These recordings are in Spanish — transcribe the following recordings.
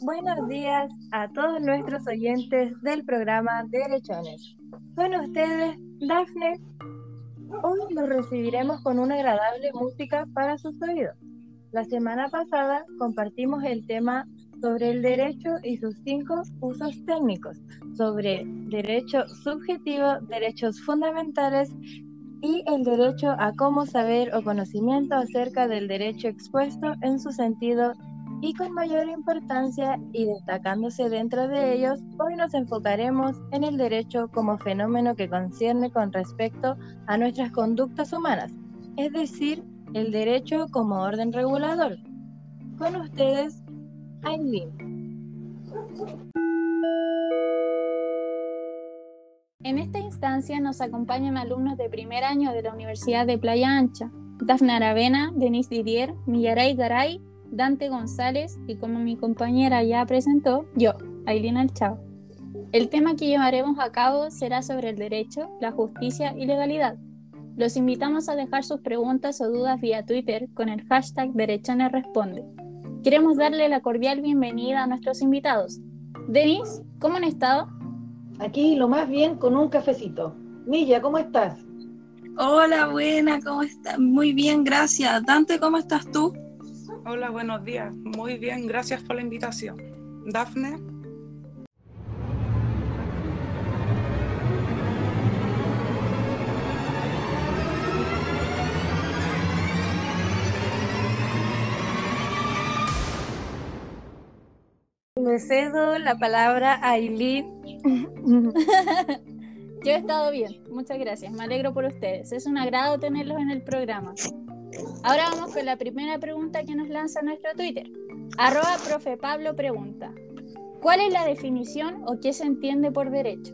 Buenos días a todos nuestros oyentes del programa Derechones. Con ustedes, Dafne. Hoy los recibiremos con una agradable música para sus oídos. La semana pasada compartimos el tema sobre el derecho y sus cinco usos técnicos, sobre derecho subjetivo, derechos fundamentales y el derecho a cómo saber o conocimiento acerca del derecho expuesto en su sentido y con mayor importancia y destacándose dentro de ellos, hoy nos enfocaremos en el derecho como fenómeno que concierne con respecto a nuestras conductas humanas, es decir, el derecho como orden regulador. Con ustedes, Aileen. En esta instancia nos acompañan alumnos de primer año de la Universidad de Playa Ancha, Dafne Aravena, Denise Didier, Millaray Garay Dante González y como mi compañera ya presentó, yo, Aileen Alchao. El tema que llevaremos a cabo será sobre el derecho, la justicia y legalidad. Los invitamos a dejar sus preguntas o dudas vía Twitter con el hashtag Derechones Responde. Queremos darle la cordial bienvenida a nuestros invitados. Denis, ¿cómo han estado? Aquí lo más bien con un cafecito. Milla, ¿cómo estás? Hola, buena, ¿cómo estás? Muy bien, gracias. Dante, ¿cómo estás tú? Hola, buenos días. Muy bien, gracias por la invitación. Dafne. Le cedo la palabra a Aileen. Yo he estado bien, muchas gracias. Me alegro por ustedes. Es un agrado tenerlos en el programa. Ahora vamos con la primera pregunta que nos lanza nuestro Twitter. Arroba profe Pablo pregunta, ¿cuál es la definición o qué se entiende por derecho?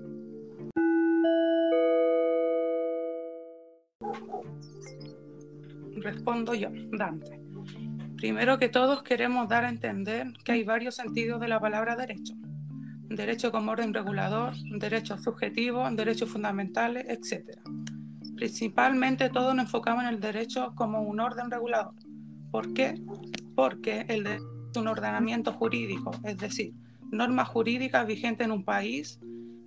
Respondo yo, Dante. Primero que todos queremos dar a entender que hay varios sentidos de la palabra derecho. Derecho como orden regulador, derechos subjetivos, derechos fundamentales, etc. Principalmente todos nos enfocamos en el derecho como un orden regulador. ¿Por qué? Porque el derecho es un ordenamiento jurídico, es decir, normas jurídicas vigentes en un país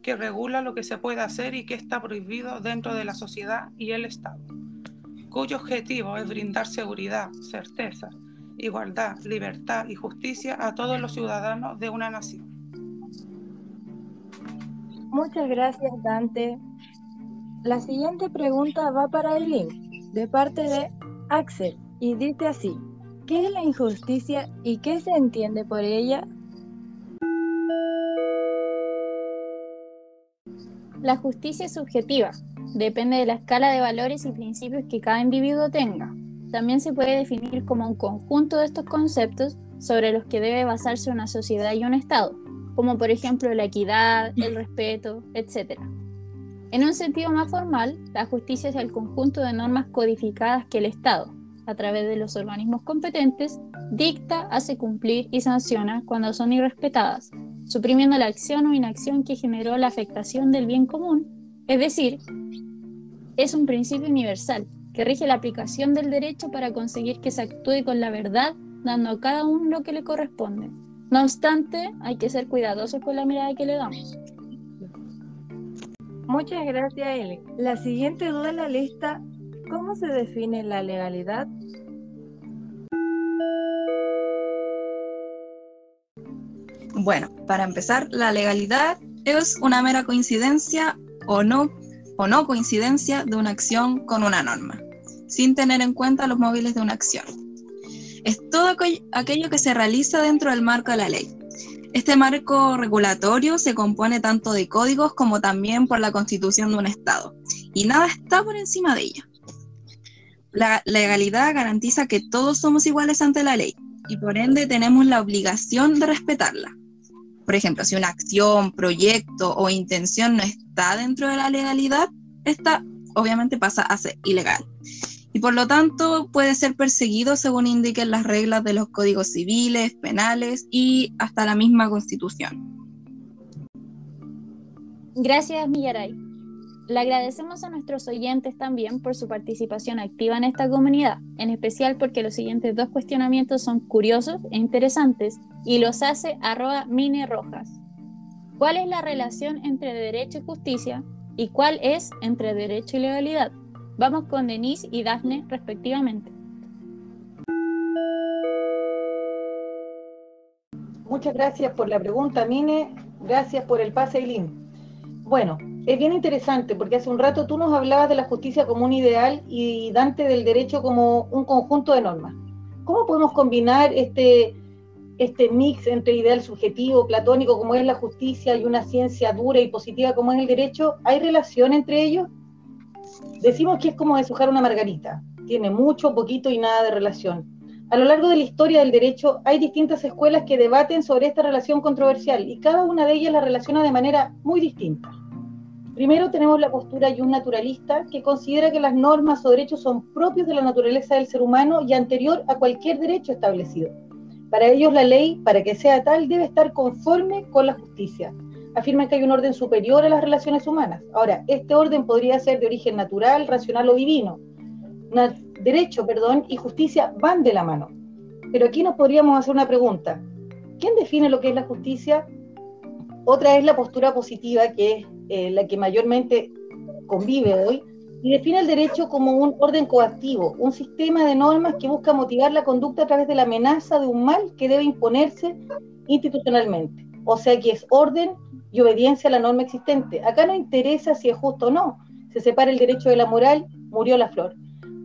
que regula lo que se puede hacer y que está prohibido dentro de la sociedad y el Estado, cuyo objetivo es brindar seguridad, certeza, igualdad, libertad y justicia a todos los ciudadanos de una nación. Muchas gracias, Dante. La siguiente pregunta va para Eileen, de parte de Axel, y dice así, ¿qué es la injusticia y qué se entiende por ella? La justicia es subjetiva, depende de la escala de valores y principios que cada individuo tenga. También se puede definir como un conjunto de estos conceptos sobre los que debe basarse una sociedad y un Estado, como por ejemplo la equidad, el respeto, etc. En un sentido más formal, la justicia es el conjunto de normas codificadas que el Estado, a través de los organismos competentes, dicta, hace cumplir y sanciona cuando son irrespetadas, suprimiendo la acción o inacción que generó la afectación del bien común. Es decir, es un principio universal que rige la aplicación del derecho para conseguir que se actúe con la verdad, dando a cada uno lo que le corresponde. No obstante, hay que ser cuidadosos con la mirada que le damos. Muchas gracias, Eli. La siguiente duda en la lista, ¿cómo se define la legalidad? Bueno, para empezar, la legalidad es una mera coincidencia o no, o no coincidencia de una acción con una norma, sin tener en cuenta los móviles de una acción. Es todo aquello que se realiza dentro del marco de la ley, este marco regulatorio se compone tanto de códigos como también por la constitución de un Estado, y nada está por encima de ella. La legalidad garantiza que todos somos iguales ante la ley y por ende tenemos la obligación de respetarla. Por ejemplo, si una acción, proyecto o intención no está dentro de la legalidad, esta obviamente pasa a ser ilegal y por lo tanto puede ser perseguido según indiquen las reglas de los códigos civiles, penales y hasta la misma constitución. Gracias, Millaray. Le agradecemos a nuestros oyentes también por su participación activa en esta comunidad, en especial porque los siguientes dos cuestionamientos son curiosos e interesantes y los hace arroba mini rojas. ¿Cuál es la relación entre derecho y justicia? ¿Y cuál es entre derecho y legalidad? Vamos con Denise y Daphne respectivamente. Muchas gracias por la pregunta, Mine. Gracias por el pase, Eileen. Bueno, es bien interesante porque hace un rato tú nos hablabas de la justicia como un ideal y Dante del derecho como un conjunto de normas. ¿Cómo podemos combinar este, este mix entre ideal subjetivo, platónico, como es la justicia, y una ciencia dura y positiva como es el derecho? ¿Hay relación entre ellos? Decimos que es como deshojar una margarita. Tiene mucho, poquito y nada de relación. A lo largo de la historia del derecho hay distintas escuelas que debaten sobre esta relación controversial y cada una de ellas la relaciona de manera muy distinta. Primero tenemos la postura y un naturalista que considera que las normas o derechos son propios de la naturaleza del ser humano y anterior a cualquier derecho establecido. Para ellos la ley, para que sea tal, debe estar conforme con la justicia. Afirman que hay un orden superior a las relaciones humanas. Ahora, este orden podría ser de origen natural, racional o divino. derecho, perdón, y justicia van de la mano. Pero aquí nos podríamos hacer una pregunta. ¿Quién define lo que es la justicia? Otra es la postura positiva, que es eh, la que mayormente convive hoy, y define el derecho como un orden coactivo, un sistema de normas que busca motivar la conducta a través de la amenaza de un mal que debe imponerse institucionalmente. O sea que es orden y obediencia a la norma existente. Acá no interesa si es justo o no. Se separa el derecho de la moral, murió la flor.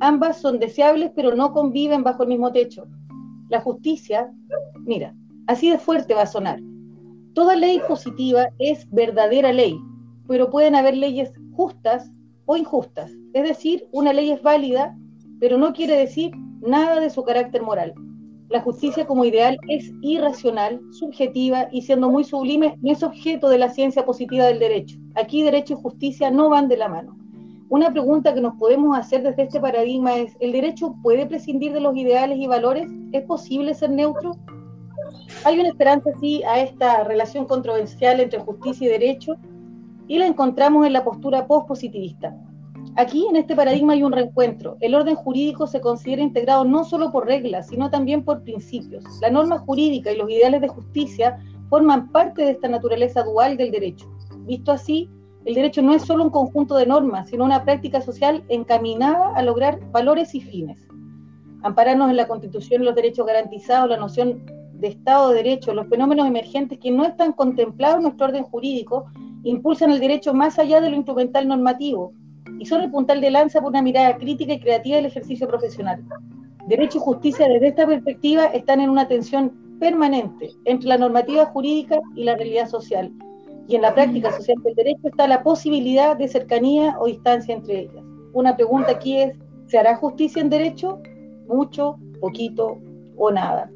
Ambas son deseables, pero no conviven bajo el mismo techo. La justicia, mira, así de fuerte va a sonar. Toda ley positiva es verdadera ley, pero pueden haber leyes justas o injustas. Es decir, una ley es válida, pero no quiere decir nada de su carácter moral. La justicia como ideal es irracional, subjetiva y siendo muy sublime, no es objeto de la ciencia positiva del derecho. Aquí derecho y justicia no van de la mano. Una pregunta que nos podemos hacer desde este paradigma es, ¿el derecho puede prescindir de los ideales y valores? ¿Es posible ser neutro? Hay una esperanza, sí, a esta relación controversial entre justicia y derecho, y la encontramos en la postura pospositivista. Aquí, en este paradigma, hay un reencuentro. El orden jurídico se considera integrado no solo por reglas, sino también por principios. La norma jurídica y los ideales de justicia forman parte de esta naturaleza dual del derecho. Visto así, el derecho no es solo un conjunto de normas, sino una práctica social encaminada a lograr valores y fines. Ampararnos en la Constitución los derechos garantizados, la noción de Estado de Derecho, los fenómenos emergentes que no están contemplados en nuestro orden jurídico, impulsan el derecho más allá de lo instrumental normativo y son el puntal de lanza por una mirada crítica y creativa del ejercicio profesional. Derecho y justicia desde esta perspectiva están en una tensión permanente entre la normativa jurídica y la realidad social. Y en la práctica social del derecho está la posibilidad de cercanía o distancia entre ellas. Una pregunta aquí es, ¿se hará justicia en derecho? Mucho, poquito o nada.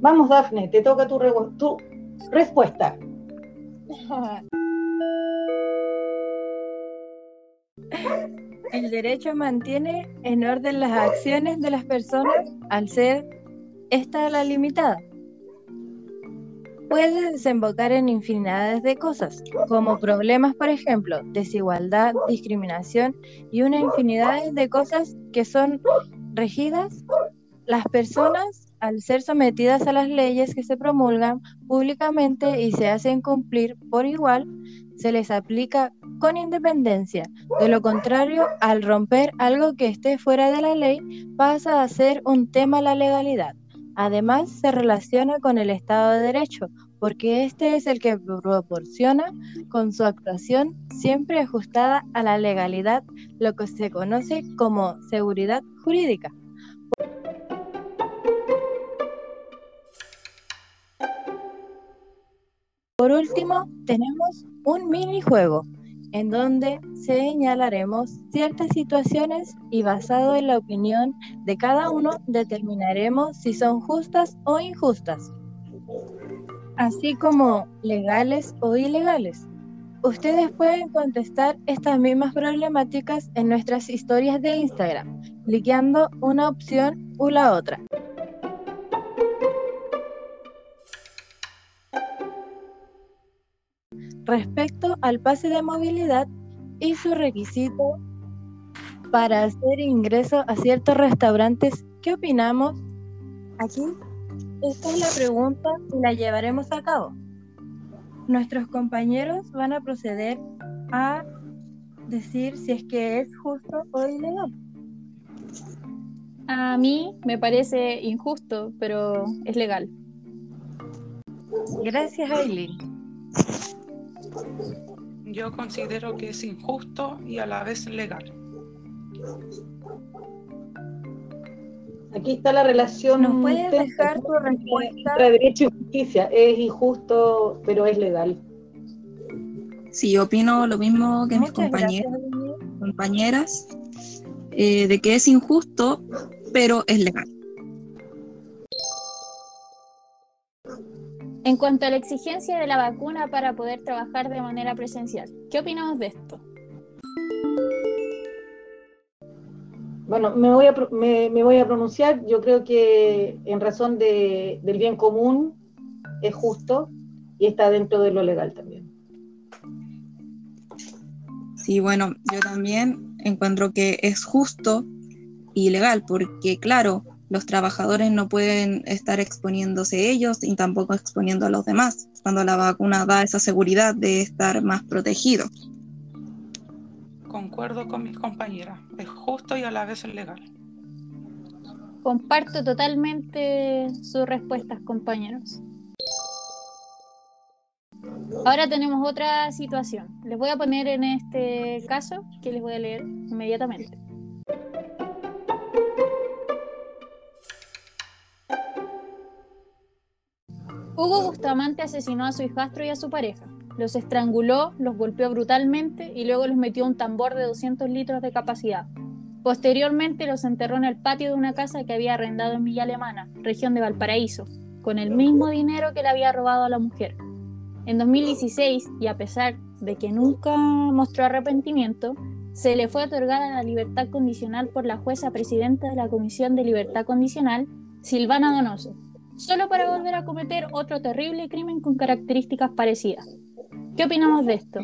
Vamos, Dafne, te toca tu, tu respuesta. El derecho mantiene en orden las acciones de las personas al ser esta la limitada. Puede desembocar en infinidades de cosas, como problemas, por ejemplo, desigualdad, discriminación y una infinidad de cosas que son regidas las personas al ser sometidas a las leyes que se promulgan públicamente y se hacen cumplir por igual, se les aplica con independencia. De lo contrario, al romper algo que esté fuera de la ley, pasa a ser un tema la legalidad. Además, se relaciona con el Estado de Derecho, porque este es el que proporciona con su actuación siempre ajustada a la legalidad lo que se conoce como seguridad jurídica. Por último, tenemos un minijuego en donde señalaremos ciertas situaciones y basado en la opinión de cada uno determinaremos si son justas o injustas, así como legales o ilegales. Ustedes pueden contestar estas mismas problemáticas en nuestras historias de Instagram, cliqueando una opción u la otra. Respecto al pase de movilidad, y su requisito para hacer ingreso a ciertos restaurantes. ¿Qué opinamos? Aquí, esta es la pregunta y la llevaremos a cabo. Nuestros compañeros van a proceder a decir si es que es justo o ilegal. A mí me parece injusto, pero es legal. Gracias, Aileen. Yo considero que es injusto y a la vez legal. Aquí está la relación. ¿Nos puedes dejar tu respuesta? Entre derecho y justicia. Es injusto, pero es legal. Sí, opino lo mismo que mis compañeros, gracias, compañeras, eh, de que es injusto, pero es legal. En cuanto a la exigencia de la vacuna para poder trabajar de manera presencial, ¿qué opinamos de esto? Bueno, me voy, a, me, me voy a pronunciar. Yo creo que en razón de- del bien común es justo y está dentro de lo legal también. Sí, bueno, yo también encuentro que es justo y legal, porque claro, los trabajadores no pueden estar exponiéndose ellos y tampoco exponiendo a los demás, cuando la vacuna da esa seguridad de estar más protegidos. Concuerdo con mis compañeras. Es justo y a la vez es legal. Comparto totalmente sus respuestas, compañeros. Ahora tenemos otra situación. Les voy a poner en este caso que les voy a leer inmediatamente. Hugo Bustamante asesinó a su hijastro y a su pareja. Los estranguló, los golpeó brutalmente y luego los metió a un tambor de 200 litros de capacidad. Posteriormente los enterró en el patio de una casa que había arrendado en Villa Alemana, región de Valparaíso, con el mismo dinero que le había robado a la mujer. En 2016, y a pesar de que nunca mostró arrepentimiento, se le fue otorgada la libertad condicional por la jueza presidenta de la Comisión de Libertad Condicional, Silvana Donoso, solo para volver a cometer otro terrible crimen con características parecidas. ¿Qué opinamos de esto?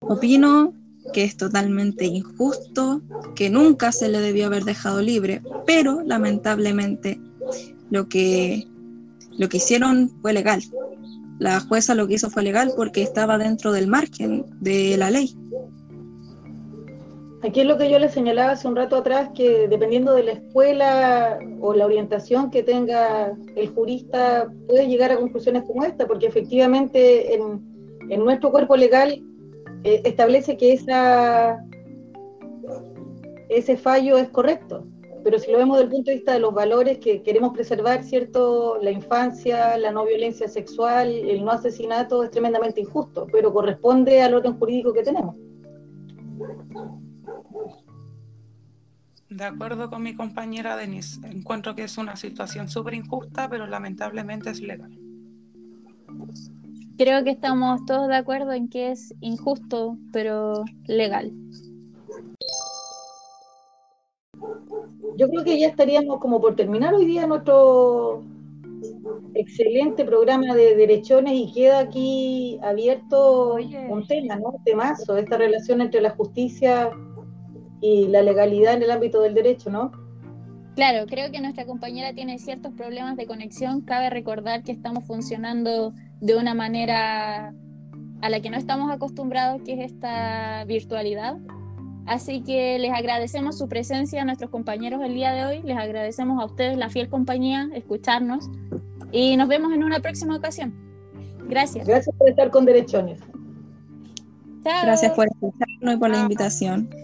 Opino que es totalmente injusto, que nunca se le debió haber dejado libre, pero lamentablemente lo que, lo que hicieron fue legal. La jueza lo que hizo fue legal porque estaba dentro del margen de la ley. Aquí es lo que yo les señalaba hace un rato atrás, que dependiendo de la escuela o la orientación que tenga el jurista, puede llegar a conclusiones como esta, porque efectivamente en, nuestro cuerpo legal eh, establece que esa, ese fallo es correcto. Pero si lo vemos desde el punto de vista de los valores que queremos preservar, ¿cierto? La infancia, la no violencia sexual, el no asesinato es tremendamente injusto, pero corresponde al orden jurídico que tenemos. De acuerdo con mi compañera Denise, encuentro que es una situación súper injusta, pero lamentablemente es legal. Creo que estamos todos de acuerdo en que es injusto, pero legal. Yo creo que ya estaríamos como por terminar hoy día nuestro excelente programa de derechones y queda aquí abierto Oye. un tema, ¿no? Un temazo, esta relación entre la justicia y la legalidad en el ámbito del derecho, ¿no? Claro, creo que nuestra compañera tiene ciertos problemas de conexión. Cabe recordar que estamos funcionando de una manera a la que no estamos acostumbrados, que es esta virtualidad. Así que les agradecemos su presencia a nuestros compañeros el día de hoy, les agradecemos a ustedes la fiel compañía, escucharnos y nos vemos en una próxima ocasión. Gracias. Gracias por estar con derechones. Chao. Gracias por escucharnos y por la invitación.